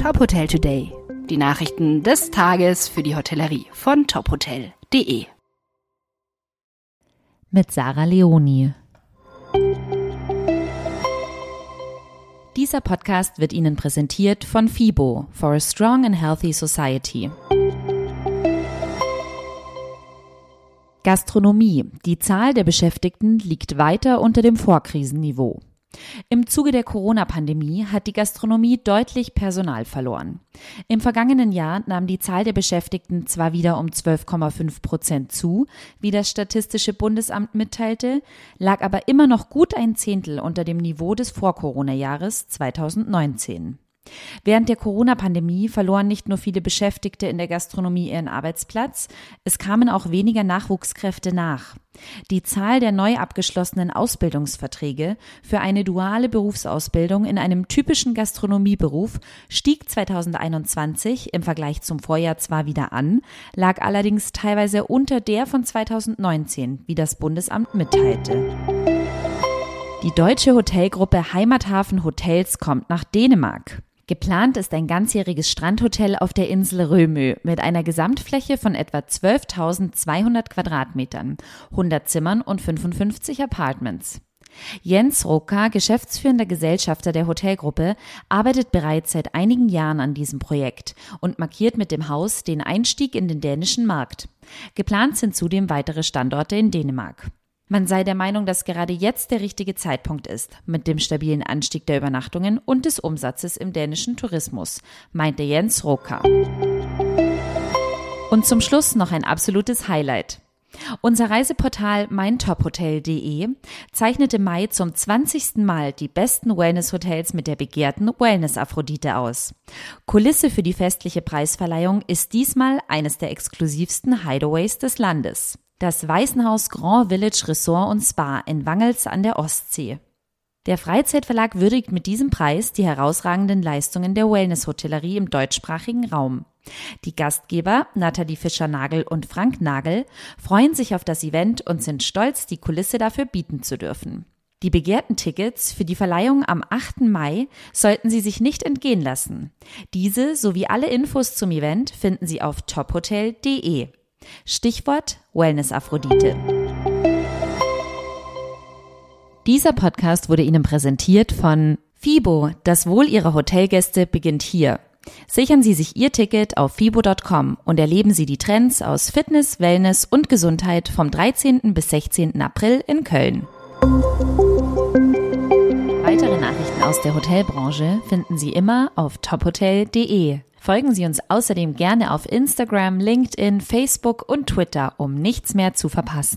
Top Hotel Today. Die Nachrichten des Tages für die Hotellerie von tophotel.de. Mit Sarah Leoni. Dieser Podcast wird Ihnen präsentiert von FIBO for a Strong and Healthy Society. Gastronomie. Die Zahl der Beschäftigten liegt weiter unter dem Vorkrisenniveau. Im Zuge der Corona-Pandemie hat die Gastronomie deutlich Personal verloren. Im vergangenen Jahr nahm die Zahl der Beschäftigten zwar wieder um 12,5 Prozent zu, wie das Statistische Bundesamt mitteilte, lag aber immer noch gut ein Zehntel unter dem Niveau des Vor-Corona-Jahres 2019. Während der Corona-Pandemie verloren nicht nur viele Beschäftigte in der Gastronomie ihren Arbeitsplatz, es kamen auch weniger Nachwuchskräfte nach. Die Zahl der neu abgeschlossenen Ausbildungsverträge für eine duale Berufsausbildung in einem typischen Gastronomieberuf stieg 2021 im Vergleich zum Vorjahr zwar wieder an, lag allerdings teilweise unter der von 2019, wie das Bundesamt mitteilte. Die deutsche Hotelgruppe Heimathafen Hotels kommt nach Dänemark. Geplant ist ein ganzjähriges Strandhotel auf der Insel Römö mit einer Gesamtfläche von etwa 12.200 Quadratmetern, 100 Zimmern und 55 Apartments. Jens Roka, geschäftsführender Gesellschafter der Hotelgruppe, arbeitet bereits seit einigen Jahren an diesem Projekt und markiert mit dem Haus den Einstieg in den dänischen Markt. Geplant sind zudem weitere Standorte in Dänemark. Man sei der Meinung, dass gerade jetzt der richtige Zeitpunkt ist, mit dem stabilen Anstieg der Übernachtungen und des Umsatzes im dänischen Tourismus, meinte Jens Roka. Und zum Schluss noch ein absolutes Highlight. Unser Reiseportal meintophotel.de zeichnet im Mai zum 20. Mal die besten Wellness-Hotels mit der begehrten Wellness-Aphrodite aus. Kulisse für die festliche Preisverleihung ist diesmal eines der exklusivsten Hideaways des Landes das Weißenhaus Grand Village Resort und Spa in Wangels an der Ostsee. Der Freizeitverlag würdigt mit diesem Preis die herausragenden Leistungen der Wellness-Hotellerie im deutschsprachigen Raum. Die Gastgeber Nathalie Fischer-Nagel und Frank Nagel freuen sich auf das Event und sind stolz, die Kulisse dafür bieten zu dürfen. Die begehrten Tickets für die Verleihung am 8. Mai sollten Sie sich nicht entgehen lassen. Diese sowie alle Infos zum Event finden Sie auf tophotel.de. Stichwort Wellness Aphrodite. Dieser Podcast wurde Ihnen präsentiert von FIBO. Das Wohl Ihrer Hotelgäste beginnt hier. Sichern Sie sich Ihr Ticket auf fibo.com und erleben Sie die Trends aus Fitness, Wellness und Gesundheit vom 13. bis 16. April in Köln. Weitere Nachrichten aus der Hotelbranche finden Sie immer auf tophotel.de. Folgen Sie uns außerdem gerne auf Instagram, LinkedIn, Facebook und Twitter, um nichts mehr zu verpassen.